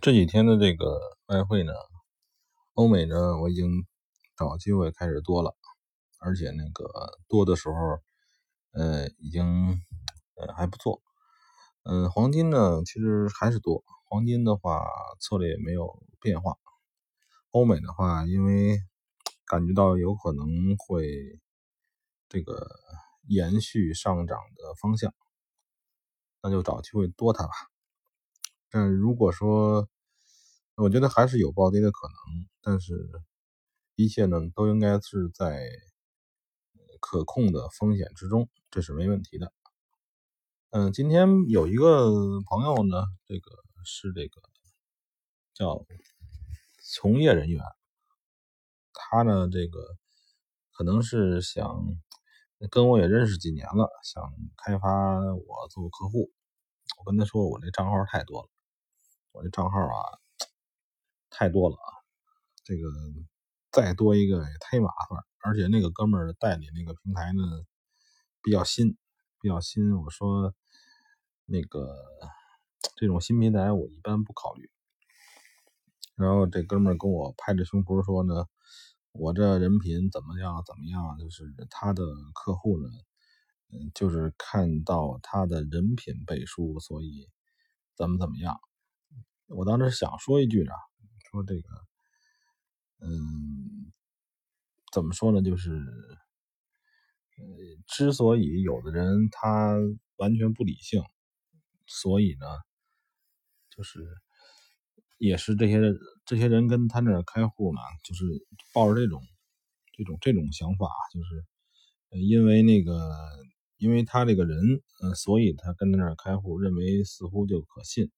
这几天的这个外汇呢，欧美呢，我已经找机会开始多了，而且那个多的时候，呃，已经呃还不错。嗯，黄金呢，其实还是多。黄金的话，策略也没有变化。欧美的话，因为感觉到有可能会这个延续上涨的方向，那就找机会多它吧。但如果说，我觉得还是有暴跌的可能，但是一切呢都应该是在可控的风险之中，这是没问题的。嗯，今天有一个朋友呢，这个是这个叫从业人员，他呢这个可能是想跟我也认识几年了，想开发我做客户。我跟他说，我这账号太多了。我这账号啊，太多了啊！这个再多一个也忒麻烦，而且那个哥们儿代理那个平台呢比较新，比较新。我说那个这种新平台我一般不考虑。然后这哥们儿跟我拍着胸脯说呢，我这人品怎么样怎么样，就是他的客户呢，嗯，就是看到他的人品背书，所以怎么怎么样。我当时想说一句呢，说这个，嗯，怎么说呢？就是，呃，之所以有的人他完全不理性，所以呢，就是也是这些这些人跟他那开户呢，就是抱着这种这种这种想法，就是因为那个因为他这个人，嗯，所以他跟他那儿开户，认为似乎就可信。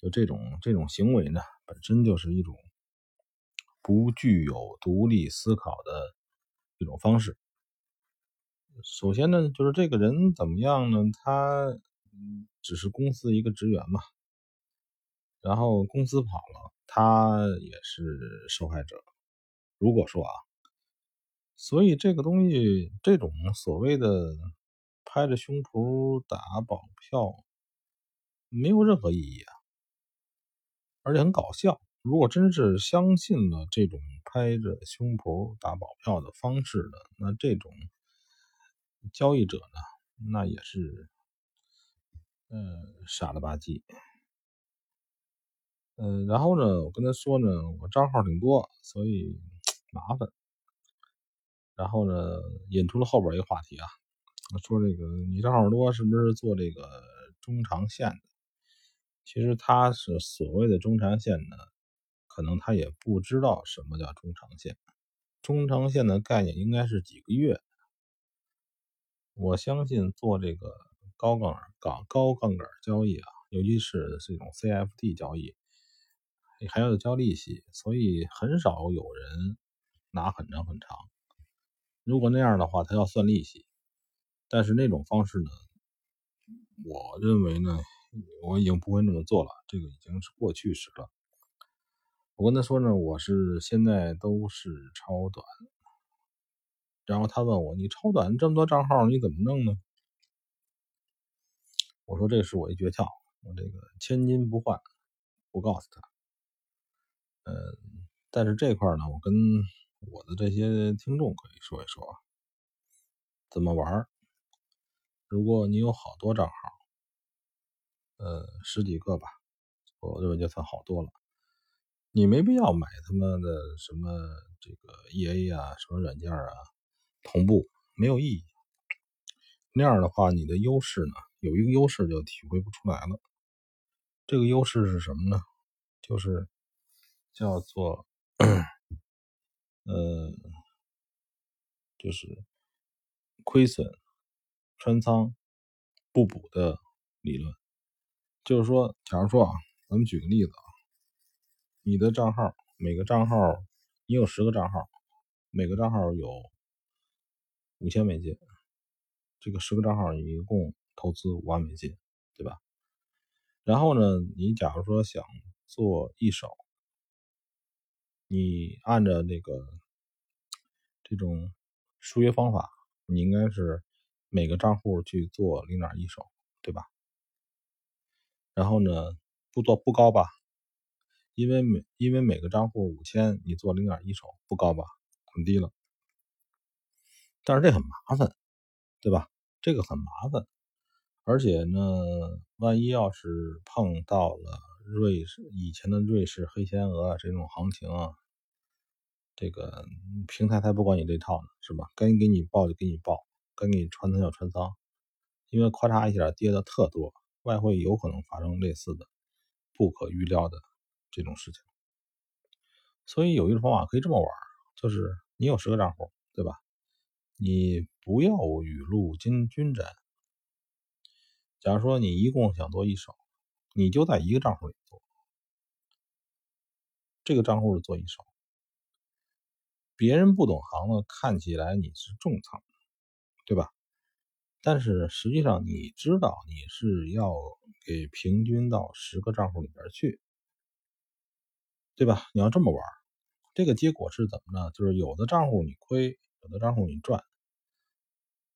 就这种这种行为呢，本身就是一种不具有独立思考的一种方式。首先呢，就是这个人怎么样呢？他只是公司一个职员嘛，然后公司跑了，他也是受害者。如果说啊，所以这个东西，这种所谓的拍着胸脯打保票，没有任何意义啊。而且很搞笑。如果真是相信了这种拍着胸脯打保票的方式的，那这种交易者呢，那也是，呃，傻了吧唧。嗯，然后呢，我跟他说呢，我账号挺多，所以 麻烦。然后呢，引出了后边一个话题啊，说这个你账号多，是不是做这个中长线的？其实他是所谓的中长线呢，可能他也不知道什么叫中长线。中长线的概念应该是几个月。我相信做这个高杠杆、高杠杆交易啊，尤其是这种 CFD 交易，还要交利息，所以很少有人拿很长很长。如果那样的话，他要算利息。但是那种方式呢，我认为呢。我已经不会那么做了，这个已经是过去式了。我跟他说呢，我是现在都是超短。然后他问我，你超短这么多账号，你怎么弄呢？我说这是我一诀窍，我这个千金不换，不告诉他。嗯，但是这块呢，我跟我的这些听众可以说一说，怎么玩。如果你有好多账号。呃，十几个吧，我认为就算好多了。你没必要买他妈的什么这个 EA 啊，什么软件啊，同步没有意义。那样的话，你的优势呢，有一个优势就体会不出来了。这个优势是什么呢？就是叫做呃，就是亏损穿仓不补的理论。就是说，假如说啊，咱们举个例子啊，你的账号每个账号，你有十个账号，每个账号有五千美金，这个十个账号你一共投资五万美金，对吧？然后呢，你假如说想做一手，你按照那个这种数学方法，你应该是每个账户去做零点一手，对吧？然后呢，不做不高吧，因为每因为每个账户五千，你做零点一手不高吧？很低了。但是这很麻烦，对吧？这个很麻烦，而且呢，万一要是碰到了瑞士以前的瑞士黑天鹅这种行情啊，这个平台才不管你这套呢，是吧？该给你报就给你报，该给你穿仓就穿仓，因为咔嚓一下跌的特多，外汇有可能发生类似的不可预料的这种事情。所以有一种方法可以这么玩，就是你有十个账户，对吧？你不要雨露均均沾。假如说你一共想做一手，你就在一个账户里做，这个账户是做一手。别人不懂行呢，看起来你是重仓，对吧？但是实际上你知道你是要给平均到十个账户里边去，对吧？你要这么玩，这个结果是怎么呢？就是有的账户你亏，有的账户你赚。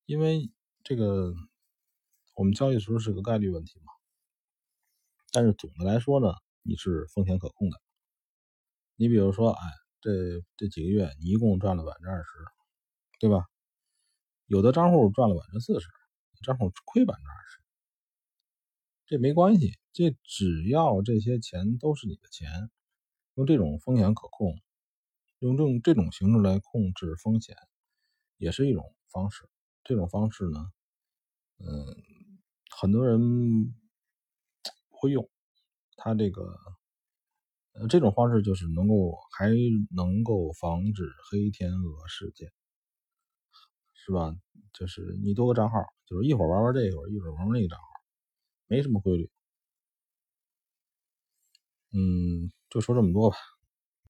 因为这个，我们交易时候是个概率问题嘛。但是总的来说呢，你是风险可控的。你比如说，哎，这这几个月你一共赚了百分之二十，对吧？有的账户赚了百分之四十，账户亏百分之二十，这没关系。这只要这些钱都是你的钱，用这种风险可控，用这种这种形式来控制风险，也是一种方式。这种方式呢，嗯，很多人会用。它这个，呃，这种方式就是能够还能够防止黑天鹅事件，是吧？就是你多个账号，就是一会儿玩玩这个，一会儿玩玩那个账号，没什么规律。嗯，就说这么多吧。